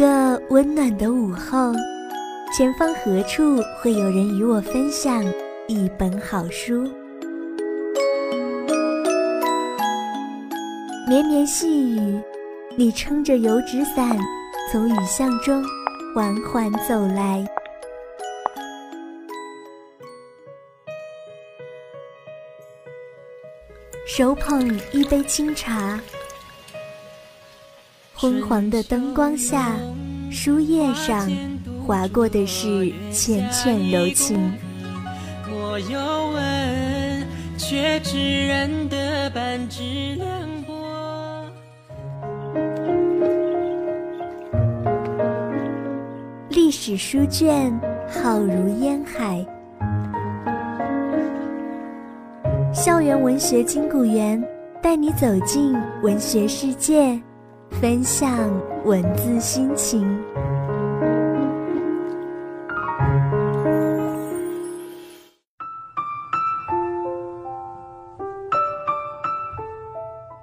个温暖的午后，前方何处会有人与我分享一本好书？绵绵细雨，你撑着油纸伞，从雨巷中缓缓走来，手捧一杯清茶。昏黄的灯光下，书页上划过的是缱绻柔情。我有问，却只认得半只凉薄。历史书卷浩如烟海，校园文学金谷园带你走进文学世界。分享文字心情，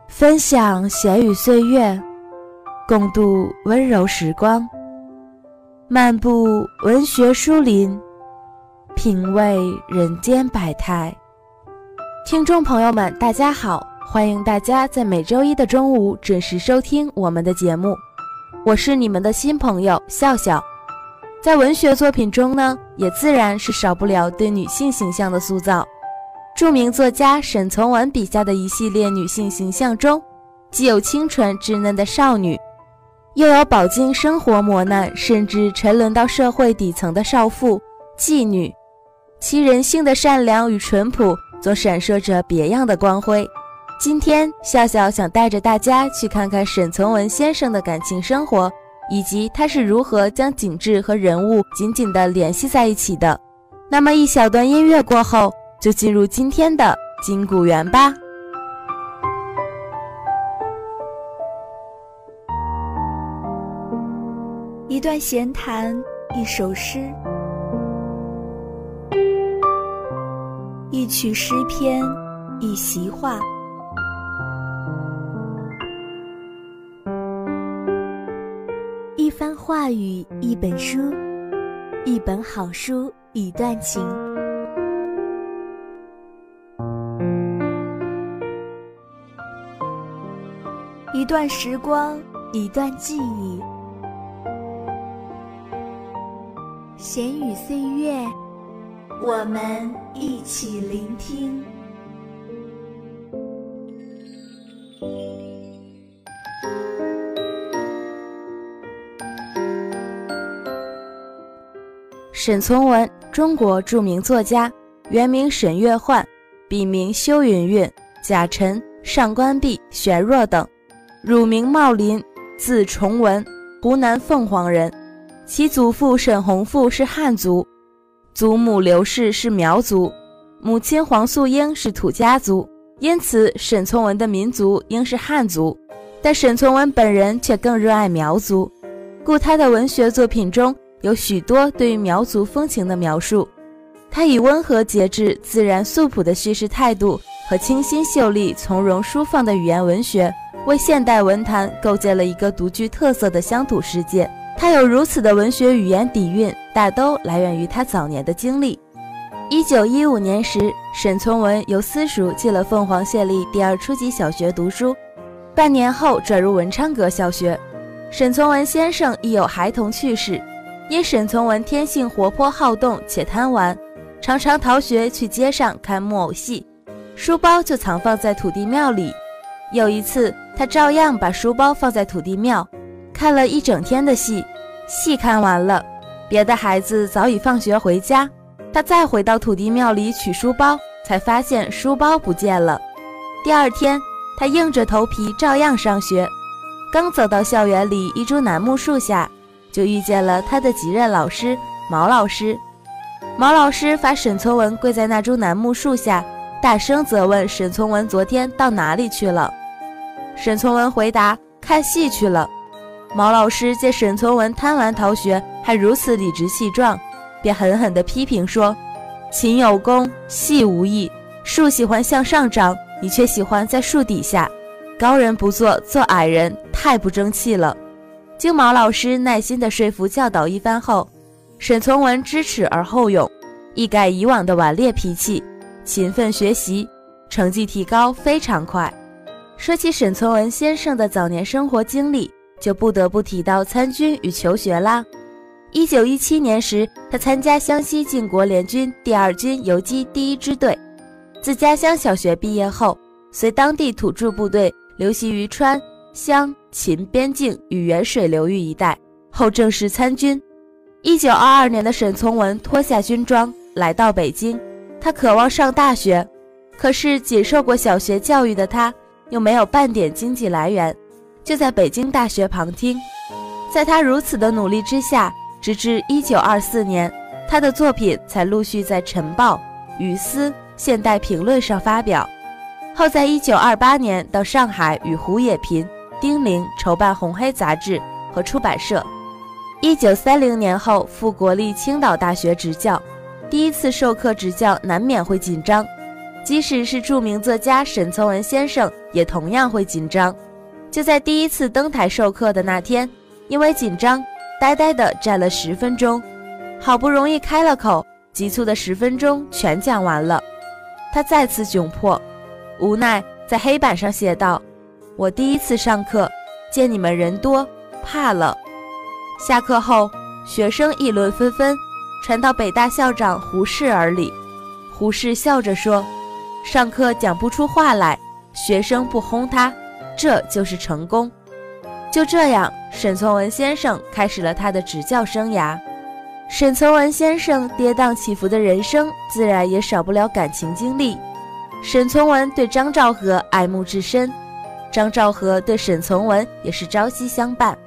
分享闲语岁月，共度温柔时光，漫步文学书林，品味人间百态。听众朋友们，大家好。欢迎大家在每周一的中午准时收听我们的节目，我是你们的新朋友笑笑。在文学作品中呢，也自然是少不了对女性形象的塑造。著名作家沈从文笔下的一系列女性形象中，既有清纯稚嫩的少女，又有饱经生活磨难甚至沉沦到社会底层的少妇、妓女，其人性的善良与淳朴，总闪烁着别样的光辉。今天，笑笑想带着大家去看看沈从文先生的感情生活，以及他是如何将景致和人物紧紧地联系在一起的。那么，一小段音乐过后，就进入今天的金谷园吧。一段闲谈，一首诗，一曲诗篇，一席话。话语一本书，一本好书一段情，一段时光一段记忆，闲语岁月，我们一起聆听。沈从文，中国著名作家，原名沈月焕，笔名修云云、贾臣、上官碧、玄若等，乳名茂林，字崇文，湖南凤凰人。其祖父沈弘富是汉族，祖母刘氏是苗族，母亲黄素英是土家族，因此沈从文的民族应是汉族。但沈从文本人却更热爱苗族，故他的文学作品中。有许多对于苗族风情的描述，他以温和节制、自然素朴的叙事态度和清新秀丽、从容舒放的语言文学，为现代文坛构建了一个独具特色的乡土世界。他有如此的文学语言底蕴，大都来源于他早年的经历。一九一五年时，沈从文由私塾进了凤凰县立第二初级小学读书，半年后转入文昌阁小学。沈从文先生亦有孩童趣事。因沈从文天性活泼好动且贪玩，常常逃学去街上看木偶戏，书包就藏放在土地庙里。有一次，他照样把书包放在土地庙，看了一整天的戏。戏看完了，别的孩子早已放学回家，他再回到土地庙里取书包，才发现书包不见了。第二天，他硬着头皮照样上学，刚走到校园里一株楠木树下。就遇见了他的几任老师毛老师，毛老师罚沈从文跪在那株楠木树下，大声责问沈从文昨天到哪里去了。沈从文回答：看戏去了。毛老师见沈从文贪玩逃学，还如此理直气壮，便狠狠地批评说：“琴有功，戏无益。树喜欢向上长，你却喜欢在树底下。高人不做，做矮人，太不争气了。”经毛老师耐心的说服教导一番后，沈从文知耻而后勇，一改以往的顽劣脾气，勤奋学习，成绩提高非常快。说起沈从文先生的早年生活经历，就不得不提到参军与求学啦。一九一七年时，他参加湘西靖国联军第二军游击第一支队。自家乡小学毕业后，随当地土著部队流徙于川湘秦边境与沅水流域一带，后正式参军。一九二二年的沈从文脱下军装来到北京，他渴望上大学，可是仅受过小学教育的他。又没有半点经济来源，就在北京大学旁听。在他如此的努力之下，直至1924年，他的作品才陆续在《晨报》《语丝》《现代评论》上发表。后在1928年到上海与胡也频、丁玲筹办《红黑》杂志和出版社。1930年后赴国立青岛大学执教，第一次授课执教难免会紧张。即使是著名作家沈从文先生，也同样会紧张。就在第一次登台授课的那天，因为紧张，呆呆地站了十分钟，好不容易开了口，急促的十分钟全讲完了。他再次窘迫，无奈在黑板上写道：“我第一次上课，见你们人多，怕了。”下课后，学生议论纷纷，传到北大校长胡适耳里。胡适笑着说。上课讲不出话来，学生不轰他，这就是成功。就这样，沈从文先生开始了他的执教生涯。沈从文先生跌宕起伏的人生，自然也少不了感情经历。沈从文对张兆和爱慕至深，张兆和对沈从文也是朝夕相伴，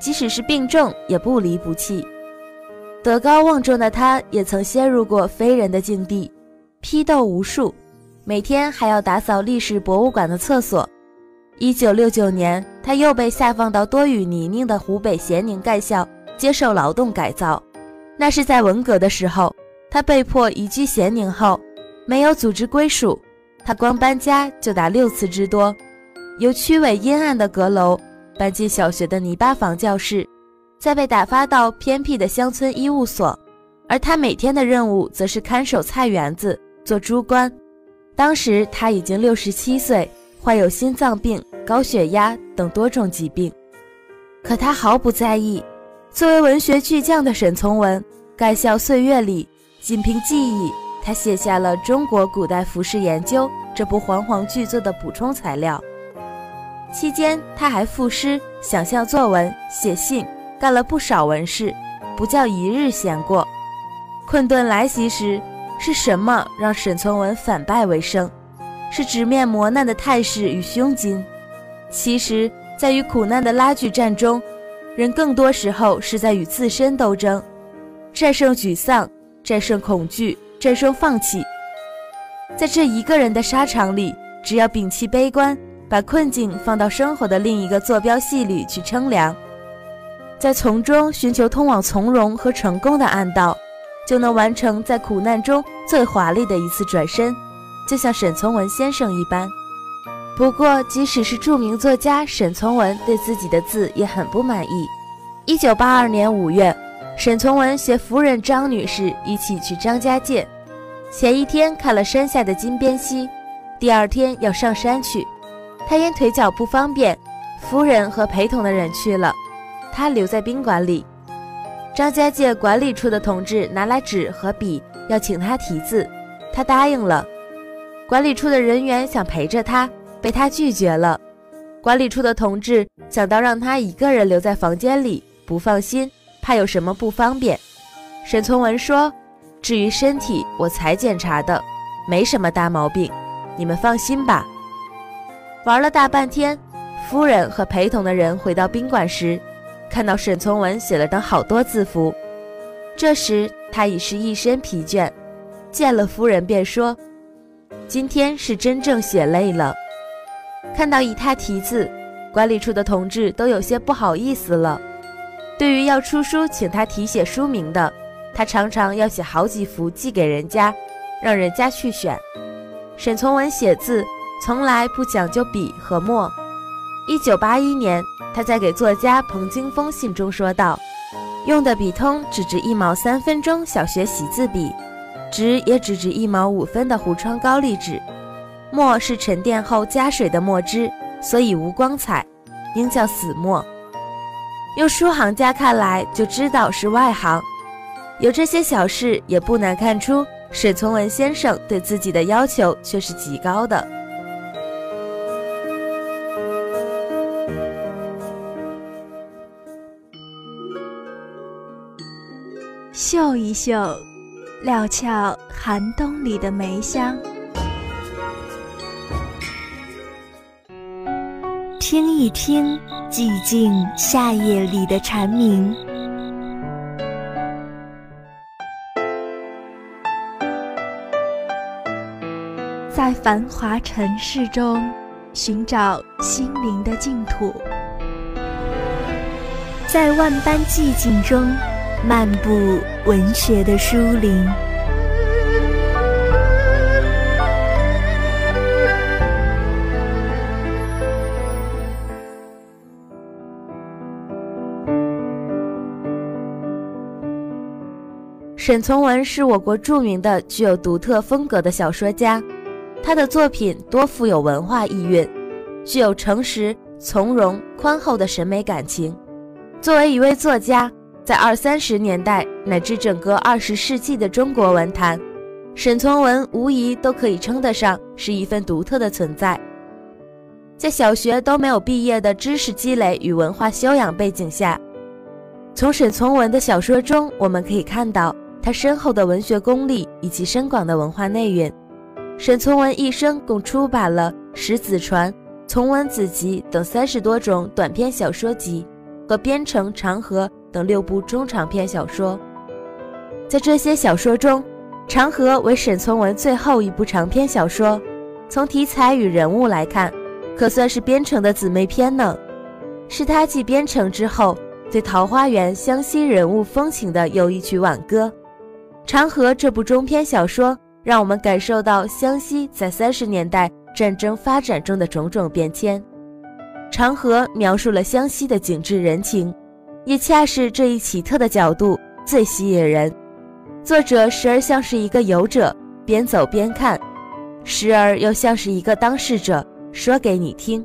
即使是病重也不离不弃。德高望重的他，也曾陷入过非人的境地，批斗无数。每天还要打扫历史博物馆的厕所。一九六九年，他又被下放到多雨泥泞的湖北咸宁干校接受劳动改造。那是在文革的时候，他被迫移居咸宁后，没有组织归属，他光搬家就达六次之多，由区委阴暗的阁楼搬进小学的泥巴房教室，再被打发到偏僻的乡村医务所，而他每天的任务则是看守菜园子，做猪倌。当时他已经六十七岁，患有心脏病、高血压等多种疾病，可他毫不在意。作为文学巨匠的沈从文，盖校岁月里，仅凭记忆，他写下了《中国古代服饰研究》这部煌煌巨作的补充材料。期间，他还赋诗、想象作文、写信，干了不少文事，不叫一日闲过。困顿来袭时。是什么让沈从文反败为胜？是直面磨难的态势与胸襟。其实，在与苦难的拉锯战中，人更多时候是在与自身斗争，战胜沮丧，战胜恐惧，战胜放弃。在这一个人的沙场里，只要摒弃悲观，把困境放到生活的另一个坐标系里去称量，在从中寻求通往从容和成功的暗道。就能完成在苦难中最华丽的一次转身，就像沈从文先生一般。不过，即使是著名作家沈从文，对自己的字也很不满意。一九八二年五月，沈从文携夫人张女士一起去张家界，前一天看了山下的金鞭溪，第二天要上山去。他因腿脚不方便，夫人和陪同的人去了，他留在宾馆里。张家界管理处的同志拿来纸和笔，要请他题字，他答应了。管理处的人员想陪着他，被他拒绝了。管理处的同志想到让他一个人留在房间里，不放心，怕有什么不方便。沈从文说：“至于身体，我才检查的，没什么大毛病，你们放心吧。”玩了大半天，夫人和陪同的人回到宾馆时。看到沈从文写了等好多字符，这时他已是一身疲倦，见了夫人便说：“今天是真正写累了。”看到以他题字，管理处的同志都有些不好意思了。对于要出书请他题写书名的，他常常要写好几幅寄给人家，让人家去选。沈从文写字从来不讲究笔和墨。一九八一年。他在给作家彭京峰信中说道：“用的笔通只值一毛三分钟小学习字笔，纸也只值一毛五分的糊窗高丽纸，墨是沉淀后加水的墨汁，所以无光彩，应叫死墨。用书行家看来就知道是外行。有这些小事，也不难看出沈从文先生对自己的要求却是极高的。”嗅一嗅，料峭寒冬里的梅香；听一听，寂静夏夜里的蝉鸣。在繁华尘世中，寻找心灵的净土；在万般寂静中。漫步文学的书林，沈从文是我国著名的、具有独特风格的小说家。他的作品多富有文化意蕴，具有诚实、从容、宽厚的审美感情。作为一位作家。在二三十年代乃至整个二十世纪的中国文坛，沈从文无疑都可以称得上是一份独特的存在。在小学都没有毕业的知识积累与文化修养背景下，从沈从文的小说中，我们可以看到他深厚的文学功力以及深广的文化内蕴。沈从文一生共出版了《石子传》《从文子集》等三十多种短篇小说集，和编成《长河》。等六部中长篇小说，在这些小说中，《长河》为沈从文最后一部长篇小说。从题材与人物来看，可算是编成的姊妹篇呢。是他继编成之后，对桃花源湘西人物风情的又一曲挽歌。《长河》这部中篇小说，让我们感受到湘西在三十年代战争发展中的种种变迁。《长河》描述了湘西的景致人情。也恰是这一奇特的角度最吸引人。作者时而像是一个游者，边走边看；时而又像是一个当事者，说给你听。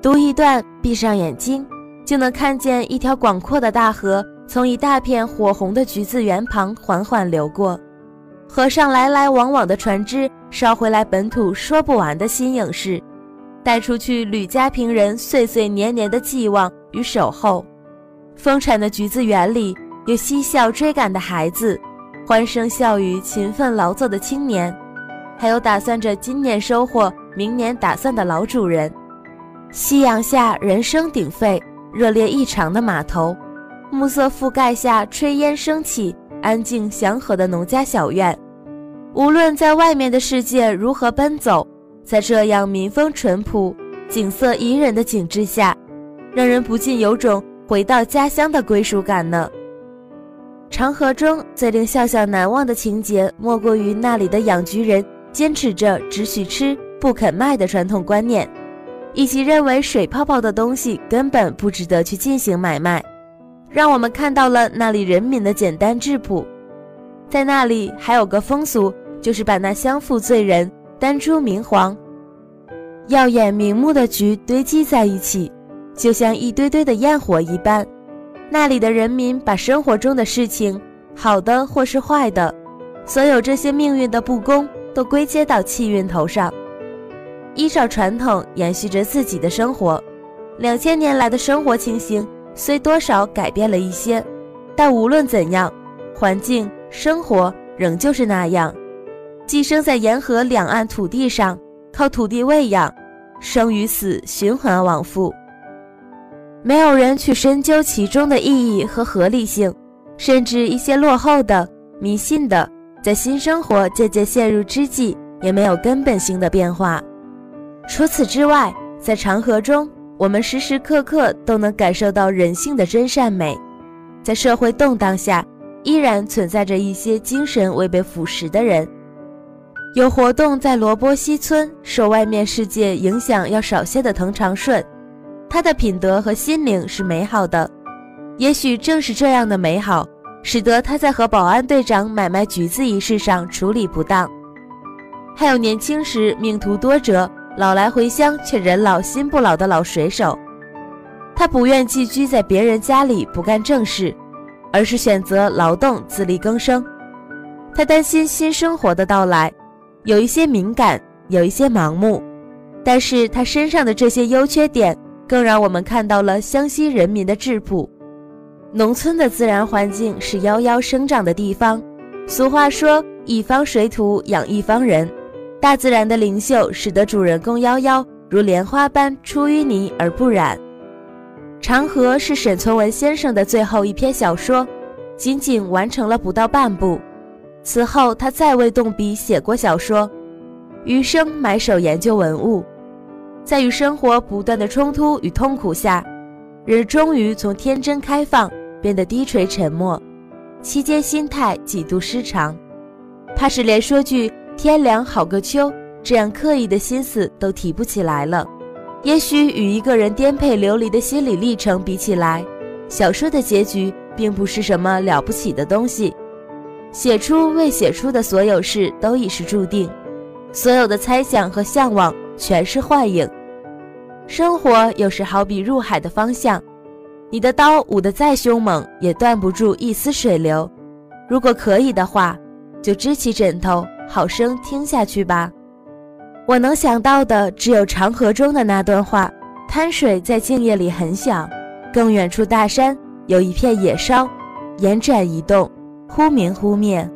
读一段，闭上眼睛，就能看见一条广阔的大河从一大片火红的橘子园旁缓缓流过，河上来来往往的船只捎回来本土说不完的新影视，带出去吕家坪人岁岁年年的寄望与守候。丰产的橘子园里，有嬉笑追赶的孩子，欢声笑语、勤奋劳作的青年，还有打算着今年收获、明年打算的老主人。夕阳下，人声鼎沸、热烈异常的码头，暮色覆盖下，炊烟升起，安静祥和的农家小院。无论在外面的世界如何奔走，在这样民风淳朴、景色宜人的景致下，让人不禁有种。回到家乡的归属感呢？长河中最令笑笑难忘的情节，莫过于那里的养菊人坚持着只许吃不肯卖的传统观念，以及认为水泡泡的东西根本不值得去进行买卖，让我们看到了那里人民的简单质朴。在那里还有个风俗，就是把那相负醉人、丹珠明黄、耀眼明目的菊堆积在一起。就像一堆堆的焰火一般，那里的人民把生活中的事情，好的或是坏的，所有这些命运的不公，都归结到气运头上，依照传统延续着自己的生活。两千年来的生活情形虽多少改变了一些，但无论怎样，环境生活仍旧是那样。寄生在沿河两岸土地上，靠土地喂养，生与死循环往复。没有人去深究其中的意义和合理性，甚至一些落后的、迷信的，在新生活渐渐陷入之际，也没有根本性的变化。除此之外，在长河中，我们时时刻刻都能感受到人性的真善美。在社会动荡下，依然存在着一些精神未被腐蚀的人，有活动在罗波西村，受外面世界影响要少些的滕长顺。他的品德和心灵是美好的。也许正是这样的美好，使得他在和保安队长买卖橘子一事上处理不当。还有年轻时命途多折、老来回乡却人老心不老的老水手，他不愿寄居在别人家里不干正事，而是选择劳动自力更生。他担心新生活的到来，有一些敏感，有一些盲目，但是他身上的这些优缺点，更让我们看到了湘西人民的质朴。农村的自然环境是夭夭生长的地方，俗话说“一方水土养一方人”，大自然的灵秀使得主人公夭夭如莲花般出淤泥而不染。《长河》是沈从文先生的最后一篇小说，仅仅完成了不到半部。此后，他再未动笔写过小说，余生埋首研究文物。在与生活不断的冲突与痛苦下，人终于从天真开放变得低垂沉默，期间心态几度失常，怕是连说句“天凉好个秋”这样刻意的心思都提不起来了。也许与一个人颠沛流离的心理历程比起来，小说的结局并不是什么了不起的东西。写出未写出的所有事都已是注定，所有的猜想和向往全是幻影。生活有时好比入海的方向，你的刀舞得再凶猛，也断不住一丝水流。如果可以的话，就支起枕头，好生听下去吧。我能想到的只有长河中的那段话：滩水在静夜里很响，更远处大山有一片野烧，延展移动。忽明忽灭，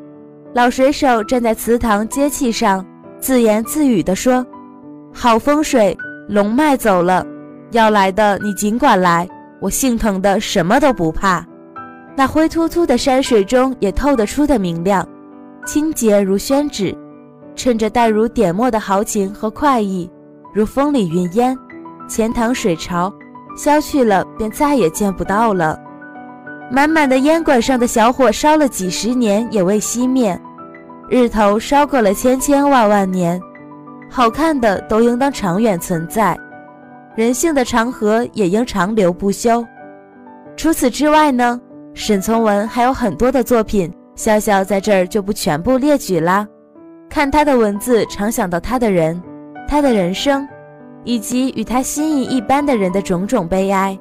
老水手站在祠堂阶砌上，自言自语地说：“好风水，龙脉走了，要来的你尽管来，我姓滕的什么都不怕。”那灰秃秃的山水中也透得出的明亮，清洁如宣纸，衬着带如点墨的豪情和快意，如风里云烟，钱塘水潮，消去了便再也见不到了。满满的烟管上的小火烧了几十年也未熄灭，日头烧过了千千万万年，好看的都应当长远存在，人性的长河也应长流不休。除此之外呢，沈从文还有很多的作品，笑笑在这儿就不全部列举啦。看他的文字，常想到他的人，他的人生，以及与他心意一般的人的种种悲哀。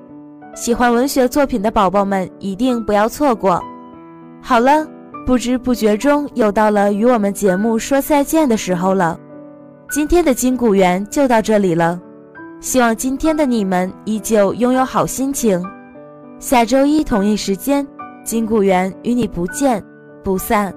喜欢文学作品的宝宝们一定不要错过。好了，不知不觉中又到了与我们节目说再见的时候了。今天的金谷园就到这里了，希望今天的你们依旧拥有好心情。下周一同一时间，金谷园与你不见不散。